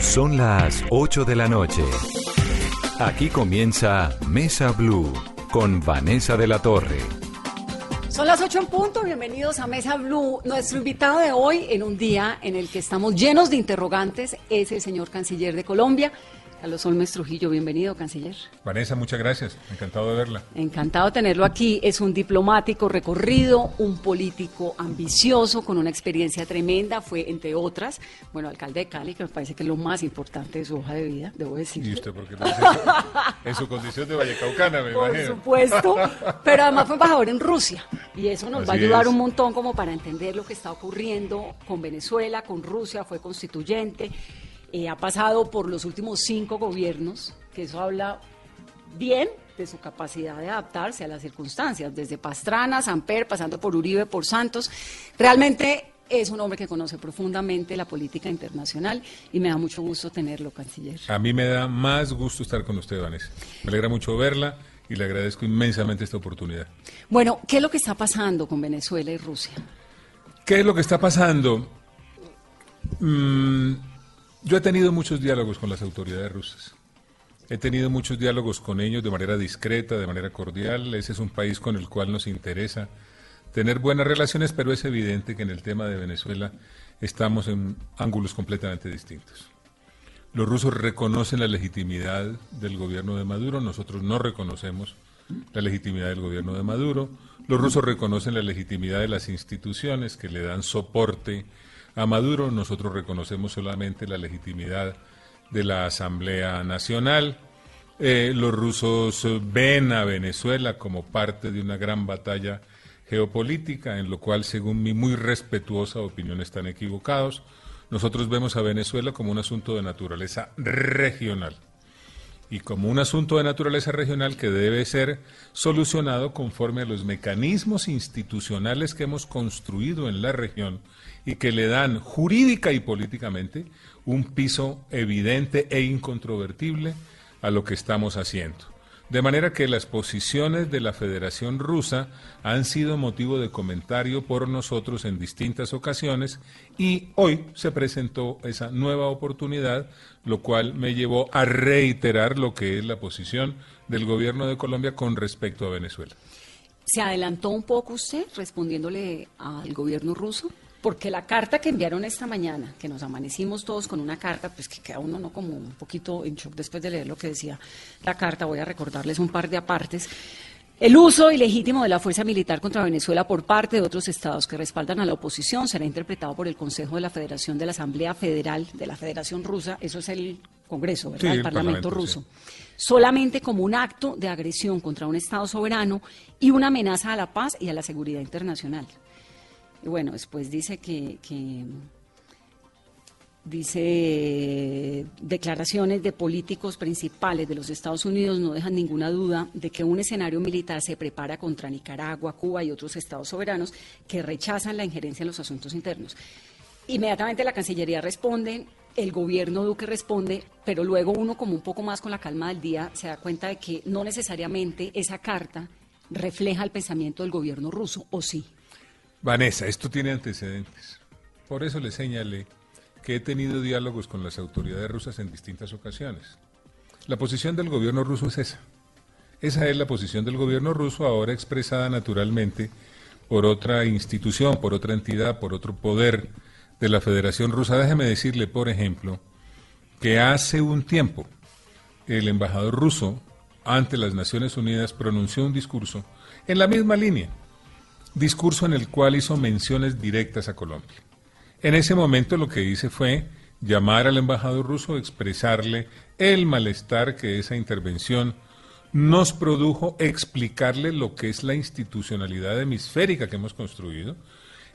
Son las 8 de la noche. Aquí comienza Mesa Blue con Vanessa de la Torre. Son las 8 en punto, bienvenidos a Mesa Blue. Nuestro invitado de hoy, en un día en el que estamos llenos de interrogantes, es el señor canciller de Colombia, Carlos Olmes Trujillo, bienvenido, canciller. Vanessa, muchas gracias. Encantado de verla. Encantado de tenerlo aquí. Es un diplomático recorrido, un político ambicioso, con una experiencia tremenda. Fue, entre otras, bueno, alcalde de Cali, que me parece que es lo más importante de su hoja de vida, debo decir. ¿Y usted por qué lo dice? en su condición de vallecaucana, me Por imagino. supuesto, pero además fue embajador en Rusia y eso nos va a ayudar es. un montón como para entender lo que está ocurriendo con Venezuela, con Rusia, fue constituyente, eh, ha pasado por los últimos cinco gobiernos, que eso habla bien de su capacidad de adaptarse a las circunstancias, desde Pastrana, Samper, pasando por Uribe, por Santos. Realmente es un hombre que conoce profundamente la política internacional y me da mucho gusto tenerlo, canciller. A mí me da más gusto estar con usted, Vanessa. Me alegra mucho verla y le agradezco inmensamente esta oportunidad. Bueno, ¿qué es lo que está pasando con Venezuela y Rusia? ¿Qué es lo que está pasando? Mm, yo he tenido muchos diálogos con las autoridades rusas. He tenido muchos diálogos con ellos de manera discreta, de manera cordial. Ese es un país con el cual nos interesa tener buenas relaciones, pero es evidente que en el tema de Venezuela estamos en ángulos completamente distintos. Los rusos reconocen la legitimidad del gobierno de Maduro, nosotros no reconocemos la legitimidad del gobierno de Maduro. Los rusos reconocen la legitimidad de las instituciones que le dan soporte a Maduro, nosotros reconocemos solamente la legitimidad de la Asamblea Nacional. Eh, los rusos ven a Venezuela como parte de una gran batalla geopolítica, en lo cual, según mi muy respetuosa opinión, están equivocados. Nosotros vemos a Venezuela como un asunto de naturaleza regional y como un asunto de naturaleza regional que debe ser solucionado conforme a los mecanismos institucionales que hemos construido en la región y que le dan jurídica y políticamente un piso evidente e incontrovertible a lo que estamos haciendo. De manera que las posiciones de la Federación Rusa han sido motivo de comentario por nosotros en distintas ocasiones y hoy se presentó esa nueva oportunidad, lo cual me llevó a reiterar lo que es la posición del gobierno de Colombia con respecto a Venezuela. ¿Se adelantó un poco usted respondiéndole al gobierno ruso? Porque la carta que enviaron esta mañana, que nos amanecimos todos con una carta, pues que queda uno no como un poquito en shock después de leer lo que decía la carta, voy a recordarles un par de apartes. El uso ilegítimo de la fuerza militar contra Venezuela por parte de otros estados que respaldan a la oposición será interpretado por el Consejo de la Federación de la Asamblea Federal de la Federación Rusa, eso es el Congreso, ¿verdad? Sí, el Parlamento, ruso. Solamente como un acto de agresión contra un Estado soberano y una amenaza a la paz y a la seguridad internacional. Y bueno, después dice que, que dice declaraciones de políticos principales de los Estados Unidos no dejan ninguna duda de que un escenario militar se prepara contra Nicaragua, Cuba y otros estados soberanos que rechazan la injerencia en los asuntos internos. Inmediatamente la Cancillería responde, el gobierno Duque responde, pero luego uno como un poco más con la calma del día se da cuenta de que no necesariamente esa carta refleja el pensamiento del gobierno ruso, ¿o sí? Vanessa, esto tiene antecedentes. Por eso le señalé que he tenido diálogos con las autoridades rusas en distintas ocasiones. La posición del gobierno ruso es esa. Esa es la posición del gobierno ruso ahora expresada naturalmente por otra institución, por otra entidad, por otro poder de la Federación Rusa. Déjeme decirle, por ejemplo, que hace un tiempo el embajador ruso ante las Naciones Unidas pronunció un discurso en la misma línea, discurso en el cual hizo menciones directas a Colombia. En ese momento lo que hice fue llamar al embajador ruso, expresarle el malestar que esa intervención nos produjo, explicarle lo que es la institucionalidad hemisférica que hemos construido,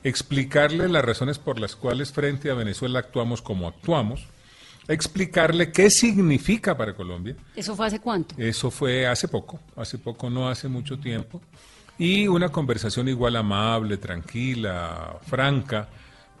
explicarle las razones por las cuales frente a Venezuela actuamos como actuamos, explicarle qué significa para Colombia. ¿Eso fue hace cuánto? Eso fue hace poco, hace poco, no hace mucho tiempo. Y una conversación igual amable, tranquila, franca,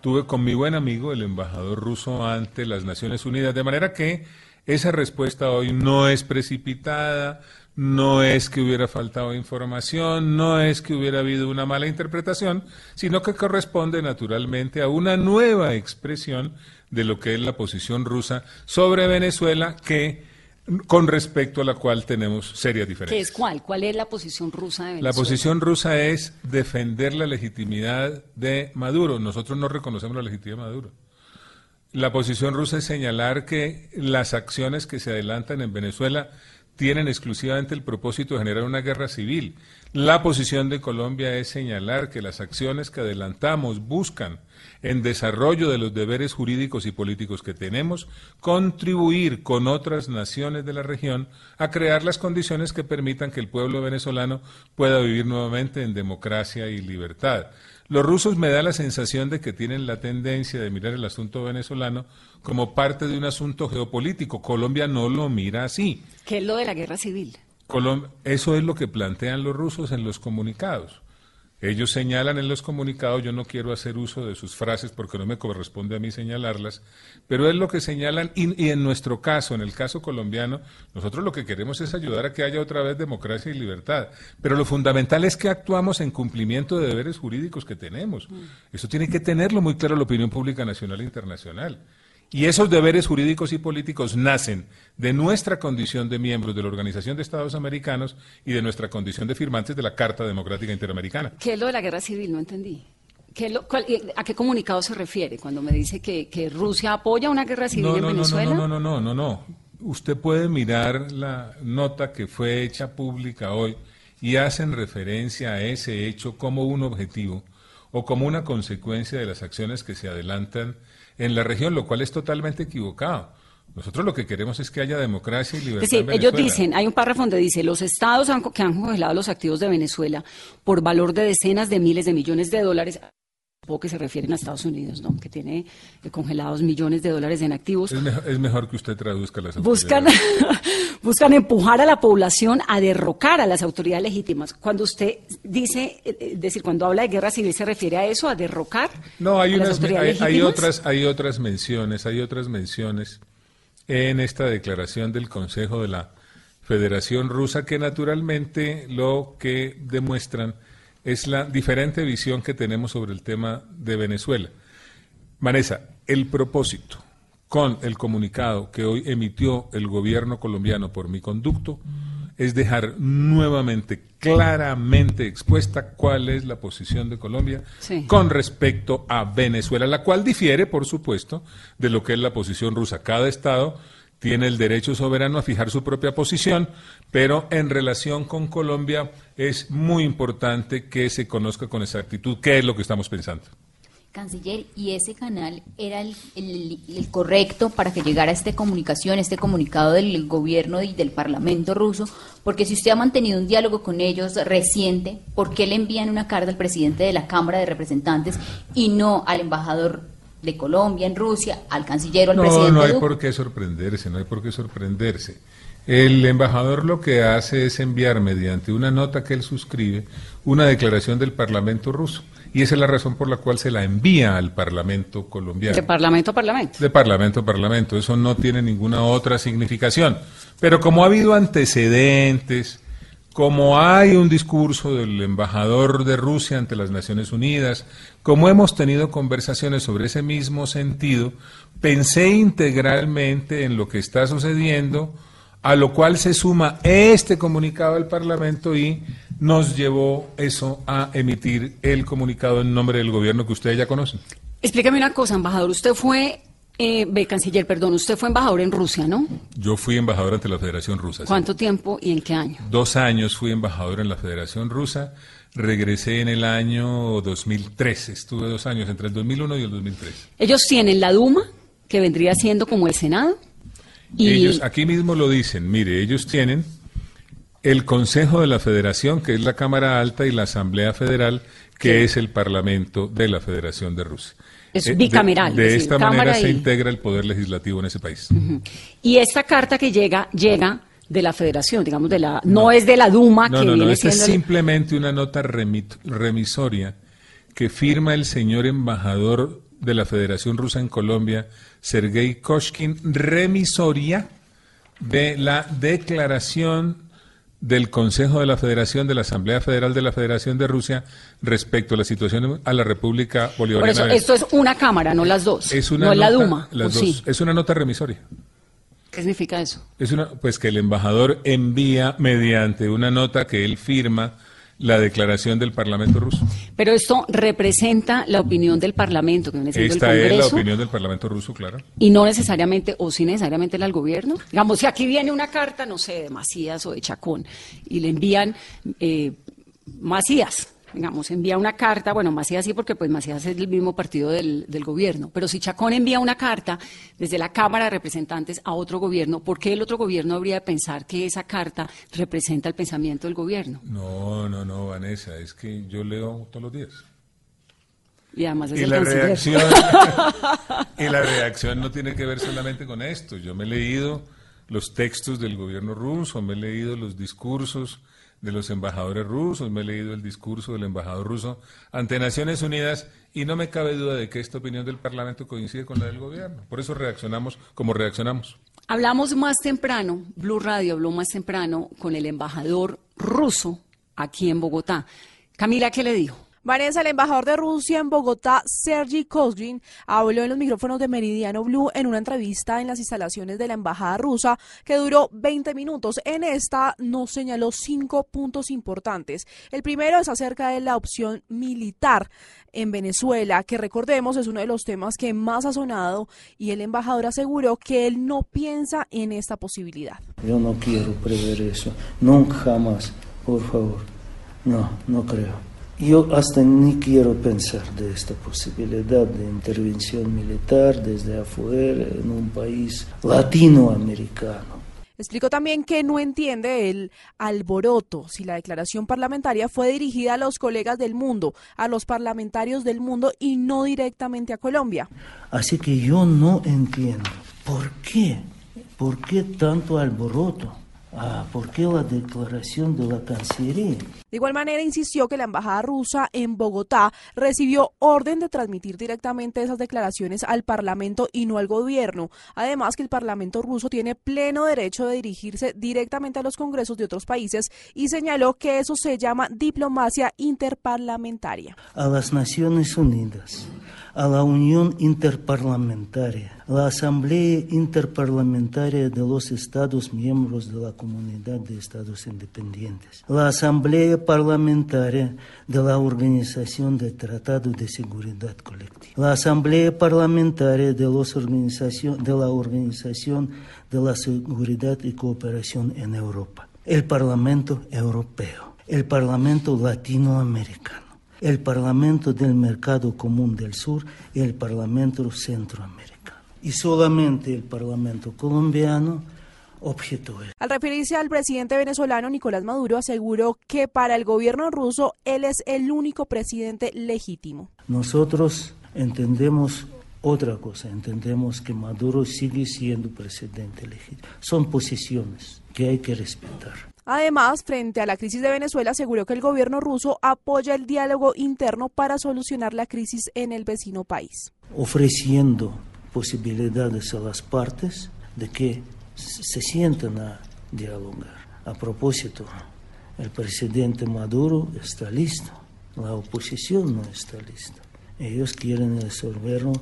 tuve con mi buen amigo, el embajador ruso ante las Naciones Unidas, de manera que esa respuesta hoy no es precipitada, no es que hubiera faltado información, no es que hubiera habido una mala interpretación, sino que corresponde naturalmente a una nueva expresión de lo que es la posición rusa sobre Venezuela que con respecto a la cual tenemos serias diferencias. ¿Qué es cuál? ¿Cuál es la posición rusa de Venezuela? La posición rusa es defender la legitimidad de Maduro. Nosotros no reconocemos la legitimidad de Maduro. La posición rusa es señalar que las acciones que se adelantan en Venezuela tienen exclusivamente el propósito de generar una guerra civil. La posición de Colombia es señalar que las acciones que adelantamos buscan en desarrollo de los deberes jurídicos y políticos que tenemos, contribuir con otras naciones de la región a crear las condiciones que permitan que el pueblo venezolano pueda vivir nuevamente en democracia y libertad. Los rusos me da la sensación de que tienen la tendencia de mirar el asunto venezolano como parte de un asunto geopolítico. Colombia no lo mira así. ¿Qué es lo de la guerra civil? Eso es lo que plantean los rusos en los comunicados. Ellos señalan en los comunicados, yo no quiero hacer uso de sus frases porque no me corresponde a mí señalarlas, pero es lo que señalan y, en nuestro caso, en el caso colombiano, nosotros lo que queremos es ayudar a que haya otra vez democracia y libertad. Pero lo fundamental es que actuamos en cumplimiento de deberes jurídicos que tenemos. Mm. Eso tiene que tenerlo muy claro la opinión pública nacional e internacional. Y esos deberes jurídicos y políticos nacen de nuestra condición de miembros de la Organización de Estados Americanos y de nuestra condición de firmantes de la Carta Democrática Interamericana. ¿Qué es lo de la guerra civil? No entendí. ¿A qué comunicado se refiere cuando me dice que, Rusia apoya una guerra civil en Venezuela? No, no, no, no, no, no. Usted puede mirar la nota que fue hecha pública hoy y hacen referencia a ese hecho como un objetivo o como una consecuencia de las acciones que se adelantan en la región, lo cual es totalmente equivocado. Nosotros lo que queremos es que haya democracia y libertad. Es decir, ellos dicen, hay un párrafo donde dice, los estados que han congelado los activos de Venezuela por valor de decenas de miles de millones de dólares Supongo que se refieren a Estados Unidos, ¿no? que tiene eh, congelados millones de dólares en activos. Es mejor, que usted traduzca las buscan, buscan empujar a la población a derrocar a las autoridades legítimas. Cuando usted dice, eh, es decir, cuando habla de guerra civil, ¿se refiere a eso, a derrocar? No, hay, unas, hay, otras, hay otras menciones, hay otras menciones en esta declaración del Consejo de la Federación Rusa que naturalmente lo que demuestran es la diferente visión que tenemos sobre el tema de Venezuela. Vanessa, el propósito con el comunicado que hoy emitió el gobierno colombiano por mi conducto es dejar nuevamente claramente expuesta cuál es la posición de Colombia con respecto a Venezuela, la cual difiere, por supuesto, de lo que es la posición rusa. Cada Estado tiene el derecho soberano a fijar su propia posición, pero en relación con Colombia es muy importante que se conozca con exactitud qué es lo que estamos pensando. Canciller, ¿y ese canal era el, correcto para que llegara esta comunicación, este comunicado del gobierno y del Parlamento ruso? Porque si usted ha mantenido un diálogo con ellos reciente, ¿por qué le envían una carta al presidente de la Cámara de Representantes y no al embajador de Colombia en Rusia, al canciller o al presidente. No, no hay por qué sorprenderse, no hay por qué sorprenderse. El embajador lo que hace es enviar mediante una nota que él suscribe una declaración del Parlamento ruso. Y esa es la razón por la cual se la envía al Parlamento colombiano. De Parlamento a Parlamento. De Parlamento a Parlamento. Eso no tiene ninguna otra significación. Pero como ha habido antecedentes, como hay un discurso del embajador de Rusia ante las Naciones Unidas, como hemos tenido conversaciones sobre ese mismo sentido, pensé integralmente en lo que está sucediendo, a lo cual se suma este comunicado del Parlamento y nos llevó eso a emitir el comunicado en nombre del gobierno que ustedes ya conocen. Explícame una cosa, embajador. Usted fue eh, canciller, perdón, usted fue embajador en Rusia, ¿no? Yo fui embajador ante la Federación Rusa. ¿Cuánto tiempo y en qué año? Dos años fui embajador en la Federación Rusa. Regresé en el año 2003. Estuve dos años, entre el 2001 y el 2003. Ellos tienen la Duma, que vendría siendo como el Senado. Y... Ellos aquí mismo lo dicen. Mire, ellos tienen el Consejo de la Federación, que es la Cámara Alta, y la Asamblea Federal, que es el Parlamento de la Federación de Rusia. Es Eh, de- bicameral. De, es decir, esta manera se integra el poder legislativo en ese país. Y esta carta que llega, llega de la federación, digamos, de la, no, es de la Duma, No, que no, no, viene esta es siendo... el- simplemente una nota remit- remisoria que firma el señor embajador de la Federación Rusa en Colombia, Sergei Koshkin, remisoria de la declaración del Consejo de la Federación, de la Asamblea Federal de la Federación de Rusia respecto a la situación a la República Por Bolivariana. eso, de- esto es una cámara, no las dos. es una no es la nota- Duma. las ¿o dos. sí? Es una nota remisoria. ¿Qué significa eso? Es una, pues que el embajador envía mediante una nota que él firma la declaración del Parlamento ruso. Pero esto representa la opinión del Parlamento, que viene siendo Esta el es la opinión del Parlamento ruso, claro. y no necesariamente, o sí necesariamente la del gobierno. Digamos, si aquí viene una carta, no sé, de Macías o de Chacón, y le envían eh, Macías, digamos, envía una carta, bueno, Macías sí, porque pues Macías es el mismo partido del, del gobierno, pero si Chacón envía una carta desde la Cámara de Representantes a otro gobierno, ¿por qué el otro gobierno habría de pensar que esa carta representa el pensamiento del gobierno? No, no, no, Vanessa, es que yo leo todos los días. Y además es Y el la canciller. reacción y la reacción no tiene que ver solamente con esto. Yo me he leído los textos del gobierno ruso, me he leído los discursos de los embajadores rusos, me he leído el discurso del embajador ruso ante Naciones Unidas y no me cabe duda de que esta opinión del Parlamento coincide con la del gobierno. Por eso reaccionamos como reaccionamos. Hablamos más temprano, Blue Radio habló más temprano con el embajador ruso aquí en Bogotá. Camila, ¿qué le dijo? Vanessa, el embajador de Rusia en Bogotá, Sergi Kozgin, habló en los micrófonos de Meridiano Blue en una entrevista en las instalaciones de la embajada rusa que duró 20 minutos. En esta nos señaló cinco puntos importantes. El primero es acerca de la opción militar en Venezuela, que recordemos es uno de los temas que más ha sonado y el embajador aseguró que él no piensa en esta posibilidad. Yo no quiero prever eso, nunca jamás, por favor. No, no creo. Yo hasta ni quiero pensar de esta posibilidad de intervención militar desde afuera en un país latinoamericano. Explicó también que no entiende el alboroto si la declaración parlamentaria fue dirigida a los colegas del mundo, a los parlamentarios del mundo y no directamente a Colombia. Así que yo no entiendo por qué, por qué tanto alboroto. Ah, ¿por qué la declaración de la Cancillería? De igual manera, insistió que la embajada rusa en Bogotá recibió orden de transmitir directamente esas declaraciones al Parlamento y no al gobierno. Además, que el Parlamento ruso tiene pleno derecho de dirigirse directamente a los congresos de otros países y señaló que eso se llama diplomacia interparlamentaria. a las Naciones Unidas, a la Unión Interparlamentaria, la Asamblea Interparlamentaria de los Estados miembros de la Comunidad de Estados Independientes, la Asamblea Parlamentaria de la Organización del Tratado de Seguridad Colectiva, la Asamblea Parlamentaria de, los organización- de la Organización de la Seguridad y Cooperación en Europa, el Parlamento Europeo, el Parlamento Latinoamericano. El Parlamento del Mercado Común del Sur y el Parlamento Centroamericano. Y solamente el Parlamento colombiano objetó Al referirse al presidente venezolano Nicolás Maduro, aseguró que para el gobierno ruso él es el único presidente legítimo. Nosotros entendemos otra cosa, entendemos que Maduro sigue siendo presidente legítimo. Son posiciones que hay que respetar. Además, frente a la crisis de Venezuela, aseguró que el gobierno ruso apoya el diálogo interno para solucionar la crisis en el vecino país. ofreciendo posibilidades a las partes de que se sienten a dialogar. A propósito, el presidente Maduro está listo, la oposición no está lista. Ellos quieren resolverlo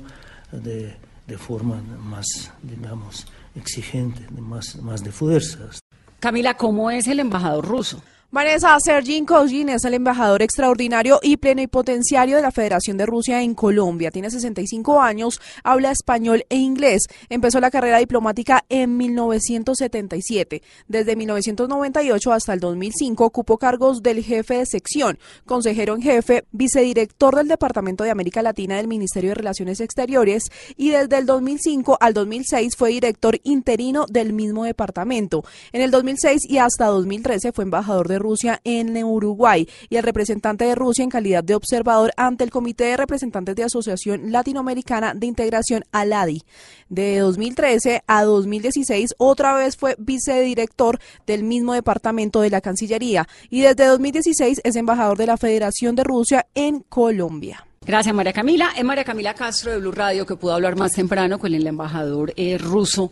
de, de forma más, digamos, exigente, más, más de fuerzas. Camila, ¿cómo es el embajador ruso? Vanessa Sergin Kozgin es el embajador extraordinario y plenipotenciario de la Federación de Rusia en Colombia. Tiene 65 años, habla español e inglés. Empezó la carrera diplomática en 1977. Desde 1998 hasta el 2005 ocupó cargos del jefe de sección, consejero en jefe, vicedirector del Departamento de América Latina del Ministerio de Relaciones Exteriores y desde el 2005 al 2006 fue director interino del mismo departamento. En el 2006 y hasta 2013 fue embajador de Rusia en Uruguay y el representante de Rusia en calidad de observador ante el Comité de Representantes de Asociación Latinoamericana de Integración ALADI. De 2013 a 2016 otra vez fue vicedirector del mismo departamento de la Cancillería y desde 2016 es embajador de la Federación de Rusia en Colombia. Gracias, María Camila. Es María Camila Castro de Blue Radio que pudo hablar más temprano con el embajador eh, ruso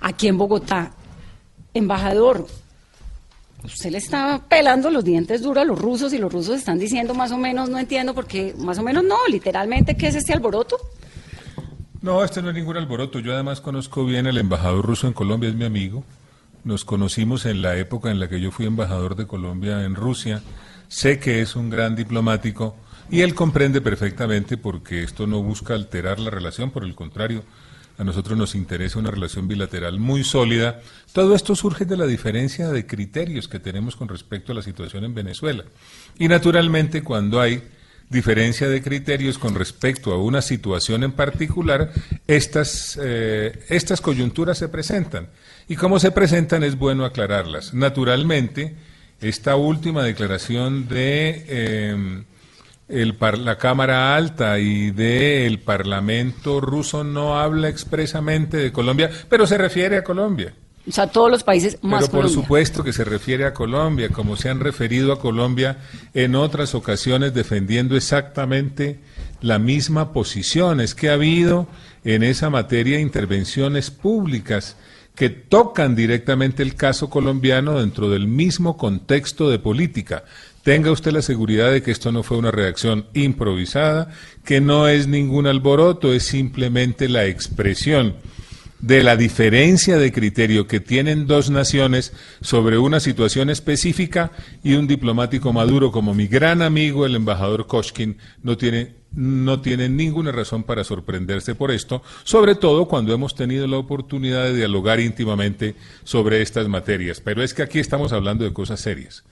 aquí en Bogotá. Embajador, usted le está pelando los dientes duros a los rusos y los rusos están diciendo más o menos, no entiendo porque más o menos no, literalmente, ¿qué es este alboroto? No, este no es ningún alboroto. Yo además conozco bien al embajador ruso en Colombia, es mi amigo. Nos conocimos en la época en la que yo fui embajador de Colombia en Rusia. Sé que es un gran diplomático y él comprende perfectamente porque esto no busca alterar la relación, por el contrario, a nosotros nos interesa una relación bilateral muy sólida. Todo esto surge de la diferencia de criterios que tenemos con respecto a la situación en Venezuela. Y naturalmente cuando hay diferencia de criterios con respecto a una situación en particular, estas, eh, estas coyunturas se presentan. Y como se presentan es bueno aclararlas. Naturalmente, esta última declaración de... Eh, el la Cámara Alta y del Parlamento ruso no habla expresamente de Colombia, pero se refiere a Colombia. O sea, todos los países más Pero por supuesto que se refiere a Colombia, como se han referido a Colombia en otras ocasiones defendiendo exactamente la misma posición. Es que ha habido en esa materia intervenciones públicas que tocan directamente el caso colombiano dentro del mismo contexto de política. Tenga usted la seguridad de que esto no fue una reacción improvisada, que no es ningún alboroto, es simplemente la expresión de la diferencia de criterio que tienen dos naciones sobre una situación específica y un diplomático maduro como mi gran amigo el embajador Koshkin no tiene no tiene ninguna razón para sorprenderse por esto, sobre todo cuando hemos tenido la oportunidad de dialogar íntimamente sobre estas materias. Pero es que aquí estamos hablando de cosas serias.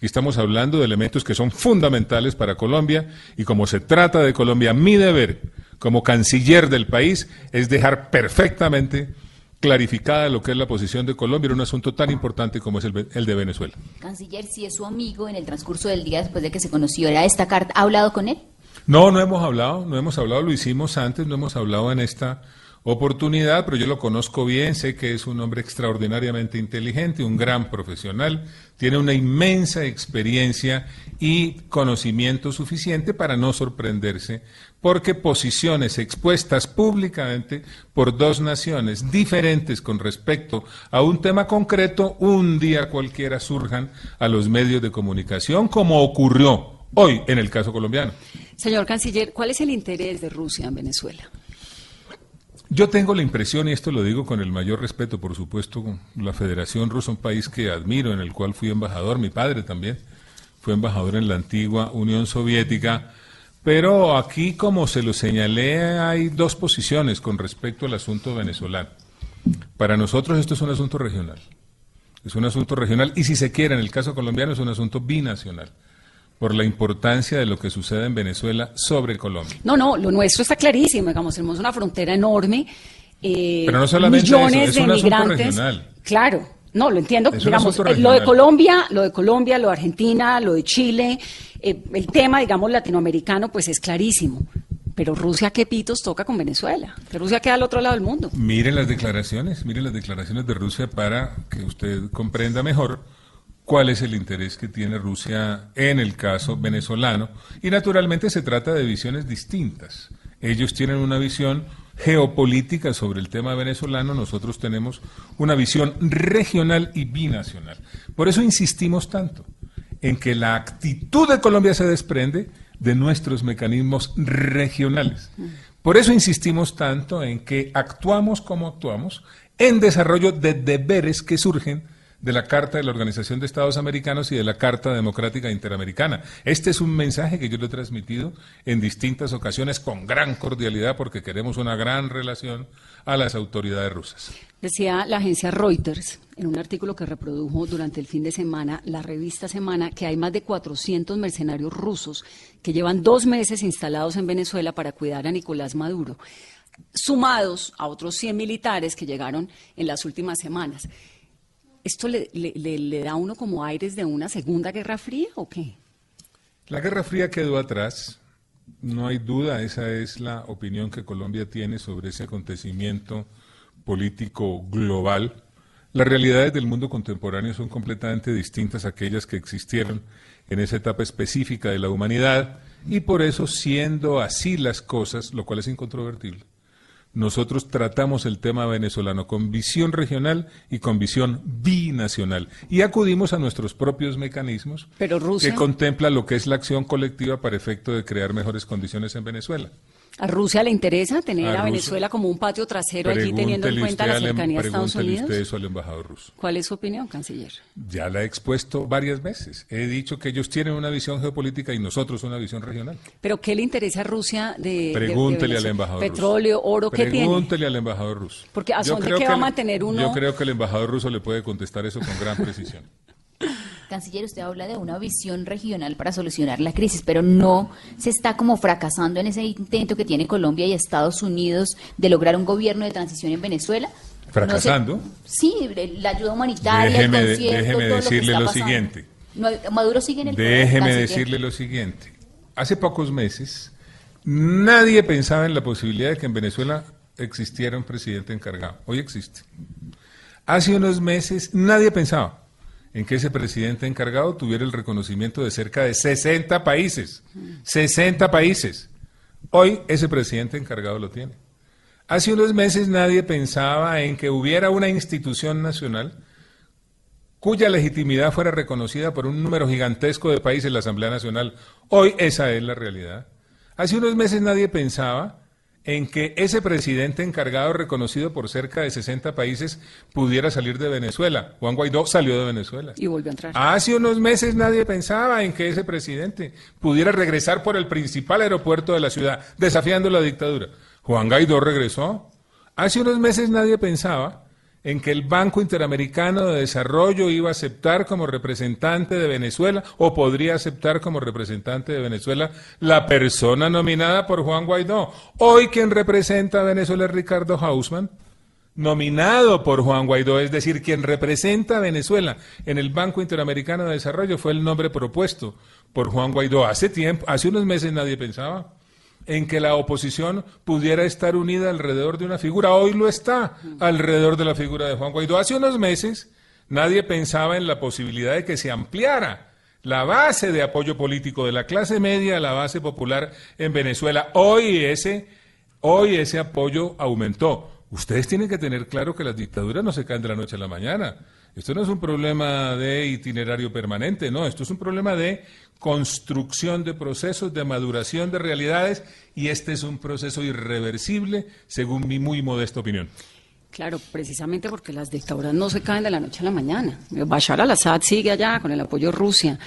Y estamos hablando de elementos que son fundamentales para Colombia y como se trata de Colombia, mi deber como canciller del país es dejar perfectamente clarificada lo que es la posición de Colombia en un asunto tan importante como es el, de Venezuela. Canciller, si es su amigo en el transcurso del día después de que se conoció era esta carta, ¿ha hablado con él? No, no hemos hablado, no hemos hablado, lo hicimos antes, no hemos hablado en esta oportunidad, pero yo lo conozco bien, sé que es un hombre extraordinariamente inteligente, un gran profesional, tiene una inmensa experiencia y conocimiento suficiente para no sorprenderse, porque posiciones expuestas públicamente por dos naciones diferentes con respecto a un tema concreto, un día cualquiera surjan a los medios de comunicación, como ocurrió hoy en el caso colombiano. Señor canciller, ¿cuál es el interés de Rusia en Venezuela? Yo tengo la impresión, y esto lo digo con el mayor respeto, por supuesto, la Federación Rusa, un país que admiro, en el cual fui embajador, mi padre también fue embajador en la antigua Unión Soviética, pero aquí, como se lo señalé, hay dos posiciones con respecto al asunto venezolano. Para nosotros esto es un asunto regional, es un asunto regional, y si se quiere, en el caso colombiano, es un asunto binacional por la importancia de lo que sucede en Venezuela sobre Colombia. No, no, lo nuestro está clarísimo, digamos, tenemos una frontera enorme, eh, Pero no solamente millones eso, es de migrantes. Regional. Claro, no, lo entiendo, digamos, eh, lo de Colombia, lo de Colombia, lo de Argentina, lo de Chile, eh, el tema, digamos, latinoamericano, pues es clarísimo. Pero Rusia, ¿qué pitos toca con Venezuela? Que Rusia queda al otro lado del mundo. Miren las declaraciones, miren las declaraciones de Rusia para que usted comprenda mejor cuál es el interés que tiene Rusia en el caso venezolano. Y naturalmente se trata de visiones distintas. Ellos tienen una visión geopolítica sobre el tema venezolano, nosotros tenemos una visión regional y binacional. Por eso insistimos tanto en que la actitud de Colombia se desprende de nuestros mecanismos regionales. Por eso insistimos tanto en que actuamos como actuamos en desarrollo de deberes que surgen de la Carta de la Organización de Estados Americanos y de la Carta Democrática Interamericana. Este es un mensaje que yo le he transmitido en distintas ocasiones con gran cordialidad porque queremos una gran relación a las autoridades rusas. Decía la agencia Reuters en un artículo que reprodujo durante el fin de semana la revista Semana que hay más de 400 mercenarios rusos que llevan dos meses instalados en Venezuela para cuidar a Nicolás Maduro, sumados a otros 100 militares que llegaron en las últimas semanas ¿Esto le, le, le, da a uno como aires de una segunda guerra fría o qué? La Guerra Fría quedó atrás, no hay duda, esa es la opinión que Colombia tiene sobre ese acontecimiento político global. Las realidades del mundo contemporáneo son completamente distintas a aquellas que existieron en esa etapa específica de la humanidad y por eso, siendo así las cosas, lo cual es incontrovertible, nosotros tratamos el tema venezolano con visión regional y con visión binacional y acudimos a nuestros propios mecanismos Pero Rusia- que contempla lo que es la acción colectiva para efecto de crear mejores condiciones en Venezuela. ¿A Rusia le interesa tener A Venezuela como un patio trasero allí teniendo en Pregúntele cuenta la em- cercanía a Estados pregúntele Unidos? usted eso al embajador ruso. ¿Cuál es su opinión, canciller? Ya la he expuesto varias veces. He dicho que ellos tienen una visión geopolítica y nosotros una visión regional. ¿Pero qué le interesa a Rusia de, de- de Pregúntele al embajador Petróleo, ruso. oro, ¿qué tiene? Pregúntele al embajador ruso. Porque ¿a dónde que va a mantener uno? Yo creo que el embajador ruso le puede contestar eso con gran precisión. Canciller, usted habla de una visión regional para solucionar la crisis, pero no se está como fracasando en ese intento que tiene Colombia y Estados Unidos de lograr un gobierno de transición en Venezuela. No ¿Fracasando? sí, la ayuda humanitaria, Déjeme el concierto, déjeme todo lo que decirle está lo siguiente. No, Maduro sigue en el Déjeme canciller. decirle lo siguiente. Hace pocos meses nadie pensaba en la posibilidad de que en Venezuela existiera un presidente encargado. Hoy existe. Hace unos meses nadie pensaba en que ese presidente encargado tuviera el reconocimiento de cerca de 60 países. 60 países. Hoy ese presidente encargado lo tiene. Hace unos meses nadie pensaba en que hubiera una institución nacional cuya legitimidad fuera reconocida por un número gigantesco de países, la Asamblea Nacional. Hoy esa es la realidad. Hace unos meses nadie pensaba en que ese presidente encargado reconocido por cerca de 60 países pudiera salir de Venezuela. Juan Guaidó salió de Venezuela. Y volvió a entrar. Hace unos meses nadie pensaba en que ese presidente pudiera regresar por el principal aeropuerto de la ciudad, desafiando la dictadura. Juan Guaidó regresó. Hace unos meses nadie pensaba en que el Banco Interamericano de Desarrollo iba a aceptar como representante de Venezuela o podría aceptar como representante de Venezuela la persona nominada por Juan Guaidó. Hoy quien representa a Venezuela es Ricardo Hausmann nominado por Juan Guaidó, es decir, quien representa a Venezuela en el Banco Interamericano de Desarrollo fue el nombre propuesto por Juan Guaidó. Hace tiempo, hace unos meses nadie pensaba en que la oposición pudiera estar unida alrededor de una figura. Hoy lo está alrededor de la figura de Juan Guaidó. Hace unos meses nadie pensaba en la posibilidad de que se ampliara la base de apoyo político de la clase media a la base popular en Venezuela. Hoy ese, hoy ese apoyo aumentó. Ustedes tienen que tener claro que las dictaduras no se caen de la noche a la mañana. Esto no es un problema de itinerario permanente, no, esto es un problema de construcción de procesos, de maduración de realidades, y este es un proceso irreversible, según mi muy modesta opinión. Claro, precisamente porque las dictaduras no se caen de la noche a la mañana. Bashar al-Assad sigue allá con el apoyo de Rusia.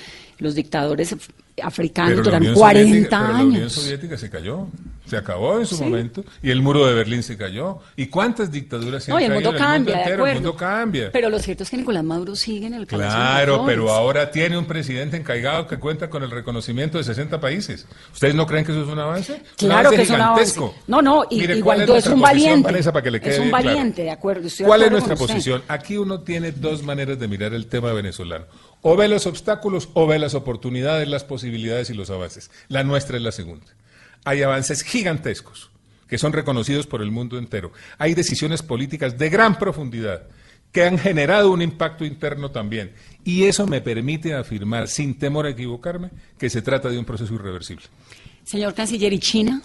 Los dictadores af- africanos duran Unión 40 Soviética- pero la Unión años. Soviética se cayó, se acabó en su Sí. momento, y el muro de Berlín se cayó. ¿Y cuántas dictaduras se No, han el mundo en el mundo cambia, de. El mundo cambia. Pero lo cierto es que Nicolás Maduro sigue en el Claro, pero ahora tiene un presidente encargado que cuenta con el reconocimiento de 60 países. ¿Ustedes no creen que eso es un avance? Un Claro avance que es un avance. gigantesco. No, no, y, Mire, y ¿cuál Guaidó es nuestra un valiente. Vanessa, para que le quede es un claro? valiente, de acuerdo. estoy de ¿Cuál es nuestra posición? Aquí uno tiene dos maneras de mirar el tema venezolano. O ve los obstáculos o ve las oportunidades, las posibilidades y los avances. La nuestra es la segunda. Hay avances gigantescos que son reconocidos por el mundo entero. Hay decisiones políticas de gran profundidad que han generado un impacto interno también. Y eso me permite afirmar, sin temor a equivocarme, que se trata de un proceso irreversible. Señor canciller, ¿y China?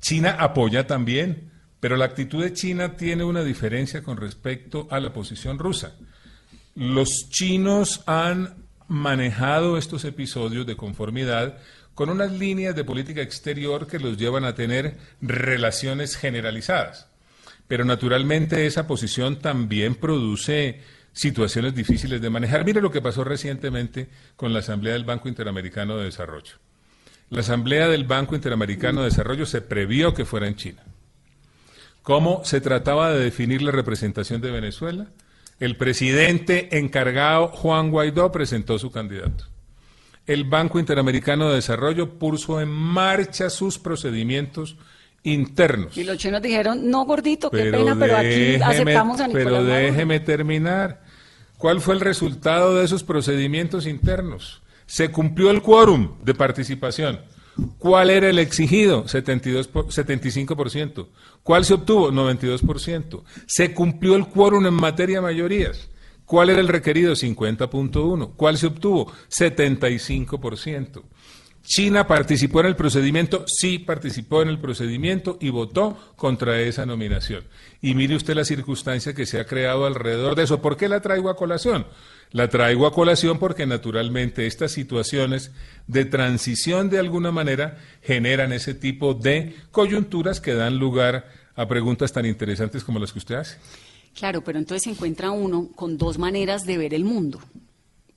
China apoya también, pero la actitud de China tiene una diferencia con respecto a la posición rusa. Los chinos han manejado estos episodios de conformidad con unas líneas de política exterior que los llevan a tener relaciones generalizadas. Pero naturalmente esa posición también produce situaciones difíciles de manejar. Mire lo que pasó recientemente con la Asamblea del Banco Interamericano de Desarrollo. La Asamblea del Banco Interamericano de Desarrollo se previó que fuera en China. ¿Cómo se trataba de definir la representación de Venezuela? El presidente encargado, Juan Guaidó, presentó su candidato. El Banco Interamericano de Desarrollo puso en marcha sus procedimientos internos. Y los chinos dijeron, no, gordito, qué pena, pero aquí aceptamos a Nicolás Pero déjeme terminar. ¿Cuál fue el resultado de esos procedimientos internos? Se cumplió el quórum de participación. ¿Cuál era el exigido? 72 por- 75%. ¿Cuál se obtuvo? 92%. Se cumplió el quórum en materia de mayorías. ¿Cuál era el requerido? 50.1. ¿Cuál se obtuvo? 75%. China participó en el procedimiento, sí participó en el procedimiento y votó contra esa nominación. Y mire usted la circunstancia que se ha creado alrededor de eso. ¿Por qué la traigo a colación? La traigo a colación porque naturalmente estas situaciones de transición de alguna manera generan ese tipo de coyunturas que dan lugar a preguntas tan interesantes como las que usted hace. Claro, pero entonces se encuentra uno con dos maneras de ver el mundo.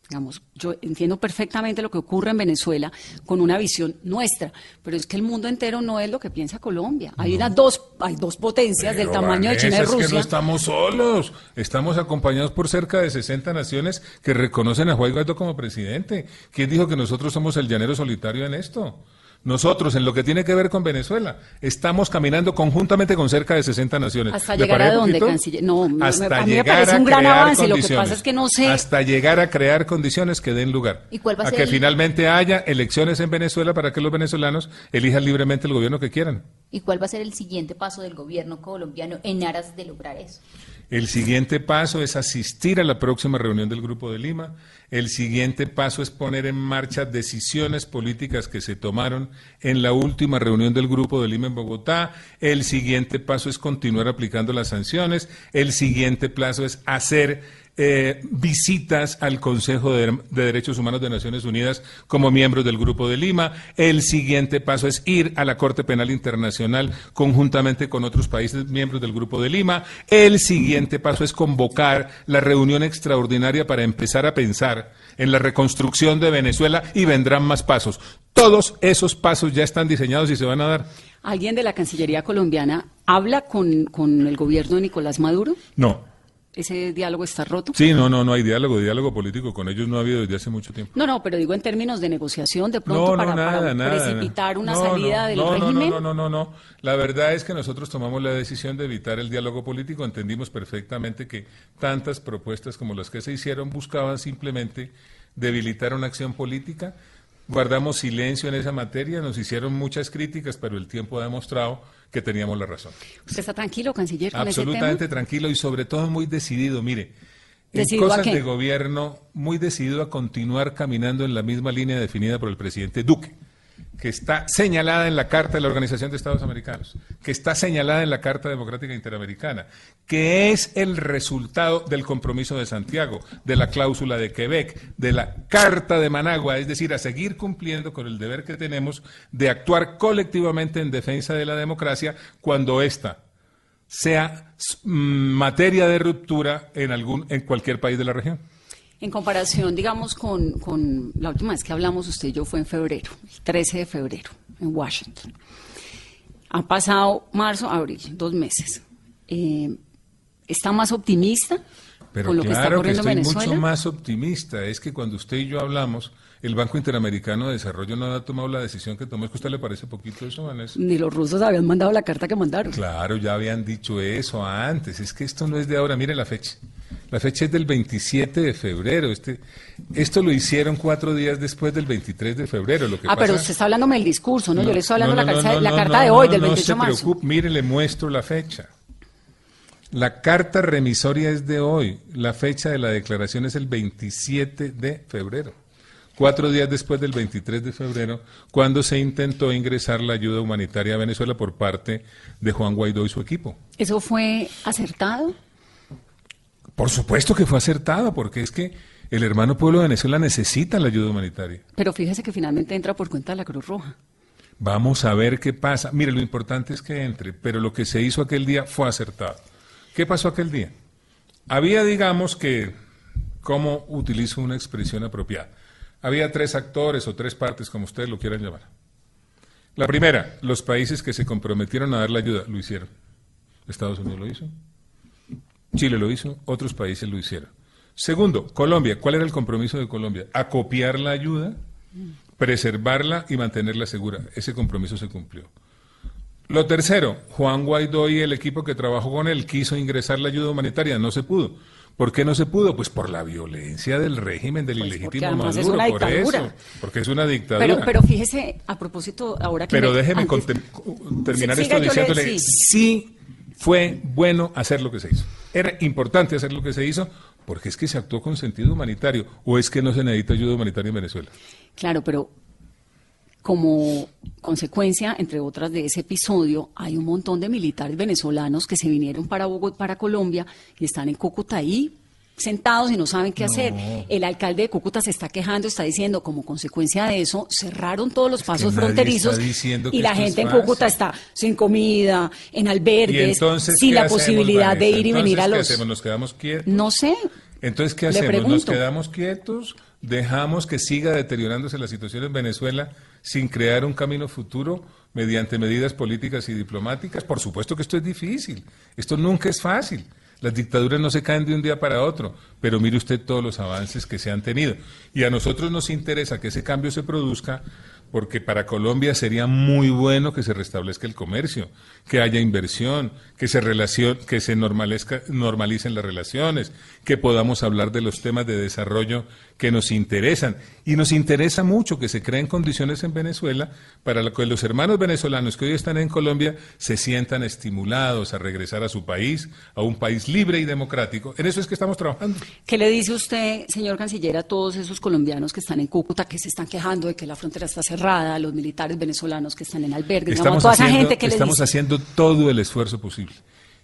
Digamos, yo entiendo perfectamente lo que ocurre en Venezuela con una visión nuestra, pero es que el mundo entero no es lo que piensa Colombia. Hay unas dos, hay dos potencias del tamaño de China y es que no Rusia. estamos solos. Estamos acompañados por cerca de 60 naciones que reconocen a Juan Guaidó como presidente. ¿Quién dijo que nosotros somos el llanero solitario en esto? Nosotros, en lo que tiene que ver con Venezuela, estamos caminando conjuntamente con cerca de 60 naciones. ¿Hasta ¿Le llegar a dónde, canciller? No, me- Hasta a mí me llegar parece a un gran crear avance, lo que condiciones. pasa es que no sé- Hasta llegar a crear condiciones que den lugar ¿Y cuál va a a ser que el- finalmente haya elecciones en Venezuela para que los venezolanos elijan libremente el gobierno que quieran. ¿Y cuál va a ser el siguiente paso del gobierno colombiano en aras de lograr eso? El siguiente paso es asistir a la próxima reunión del Grupo de Lima. El siguiente paso es poner en marcha decisiones políticas que se tomaron en la última reunión del Grupo de Lima en Bogotá. El siguiente paso es continuar aplicando las sanciones. El siguiente paso es hacer eh, visitas al Consejo de, de Derechos Humanos de Naciones Unidas como miembros del Grupo de Lima. El siguiente paso es ir a la Corte Penal Internacional conjuntamente con otros países miembros del Grupo de Lima. El siguiente paso es convocar la reunión extraordinaria para empezar a pensar en la reconstrucción de Venezuela y vendrán más pasos. Todos esos pasos ya están diseñados y se van a dar. ¿Alguien de la Cancillería colombiana habla con, con el gobierno de Nicolás Maduro? No. ¿Ese diálogo está roto? Sí, no, no, no hay diálogo, diálogo político con ellos no ha habido desde hace mucho tiempo. No, no, pero digo en términos de negociación, de pronto No, para, no, nada, para nada. precipitar una No, salida del régimen. No, no, no, no, no. La verdad es que nosotros tomamos la decisión de evitar el diálogo político. Entendimos perfectamente que tantas propuestas como las que se hicieron buscaban simplemente debilitar una acción política. Guardamos silencio en esa materia, nos hicieron muchas críticas, pero el tiempo ha demostrado que teníamos la razón. ¿Usted está tranquilo, canciller, con ese Absolutamente tema? tranquilo y sobre todo muy decidido. Mire, en ¿Decidido a cosas de gobierno, muy decidido a continuar caminando en la misma línea definida por el presidente Duque, que está señalada en la Carta de la Organización de Estados Americanos, que está señalada en la Carta Democrática Interamericana, que es el resultado del compromiso de Santiago, de la cláusula de Quebec, de la Carta de Managua, es decir, a seguir cumpliendo con el deber que tenemos de actuar colectivamente en defensa de la democracia cuando ésta sea materia de ruptura en algún en cualquier país de la región. En comparación, digamos, con, con la última vez que hablamos, usted y yo fue en febrero, el 13 de febrero, en Washington. Ha pasado marzo, abril, dos meses. Eh, ¿Está más optimista Pero con lo que está claro que, ocurriendo en estoy Venezuela? mucho más optimista. Es que cuando usted y yo hablamos, el Banco Interamericano de Desarrollo no ha tomado la decisión que tomó. ¿Es que a usted le parece poquito eso, Vanessa? Ni los rusos habían mandado la carta que mandaron. Claro, ya habían dicho eso antes. Es que esto no es de ahora. Mire la fecha. La fecha es del 27 de febrero. Este, esto lo hicieron cuatro días después del 23 de febrero. Lo que Ah, pero usted está hablándome del discurso, ¿no? Yo le estoy hablando no, la, no, carta, no, la no, carta no, de hoy, no, del no 28 de se marzo. preocupe, mire, le muestro la fecha. La carta remisoria es de hoy. La fecha de la declaración es el 27 de febrero. Cuatro días después del 23 de febrero, cuando se intentó ingresar la ayuda humanitaria a Venezuela por parte de Juan Guaidó y su equipo. ¿Eso fue acertado? Por supuesto que fue acertado, porque es que el hermano pueblo de Venezuela necesita la ayuda humanitaria. Pero fíjese que finalmente entra por cuenta de la Cruz Roja. Vamos a ver qué pasa. Mire, lo importante es que entre, pero lo que se hizo aquel día fue acertado. ¿Qué pasó aquel día? Había, digamos que, ¿cómo utilizo una expresión apropiada? Había tres actores o tres partes, como ustedes lo quieran llamar. La primera, los países que se comprometieron a dar la ayuda lo hicieron. Estados Unidos lo hizo, Chile lo hizo, otros países lo hicieron. Segundo, Colombia. ¿Cuál era el compromiso de Colombia? Acopiar la ayuda, preservarla y mantenerla segura. Ese compromiso se cumplió. Lo tercero, Juan Guaidó y el equipo que trabajó con él quiso ingresar la ayuda humanitaria, no se pudo. ¿Por qué no se pudo? Pues por la violencia del régimen del Pues ilegítimo porque además es Maduro, una por eso, porque es una dictadura. Pero, pero fíjese, a propósito, ahora que... Pero me- déjeme antes- terminar Sí, esto le- diciéndole, sí. sí fue bueno hacer lo que se hizo. Era importante hacer lo que se hizo porque es que se actuó con sentido humanitario o es que no se necesita ayuda humanitaria en Venezuela. Claro, pero como consecuencia, entre otras, de ese episodio, hay un montón de militares venezolanos que se vinieron para Bogotá, para Colombia, y están en Cúcuta ahí sentados y no saben qué hacer. El alcalde de Cúcuta se está quejando, está diciendo, como consecuencia de eso, cerraron todos los pasos fronterizos y la gente en. Cúcuta está sin comida, en ¿Y albergues, entonces sin la hacemos, posibilidad de ir y venir a Entonces, ¿qué los... hacemos? ¿Nos quedamos quietos? No sé. Entonces, ¿qué hacemos? ¿Nos quedamos quietos? ¿Dejamos que siga deteriorándose la situación en Venezuela sin crear un camino futuro mediante medidas políticas y diplomáticas? Por supuesto que esto es difícil. Esto nunca es fácil. Las dictaduras no se caen de un día para otro, pero mire usted todos los avances que se han tenido. Y a nosotros nos interesa que ese cambio se produzca porque para Colombia sería muy bueno que se restablezca el comercio, que haya inversión, que se relacion- que se normalezca- normalicen las relaciones, que podamos hablar de los temas de desarrollo que nos interesan. Y nos interesa mucho que se creen condiciones en Venezuela para que los hermanos venezolanos que hoy están en Colombia se sientan estimulados a regresar a su país, a un país libre y democrático. En eso es que estamos trabajando. ¿Qué le dice usted, señor canciller, a todos esos colombianos que están en Cúcuta, que se están quejando de que la frontera está cerrada, a los militares venezolanos que están en albergues, digamos, Estamos, esa haciendo, gente que estamos dice? haciendo todo el esfuerzo posible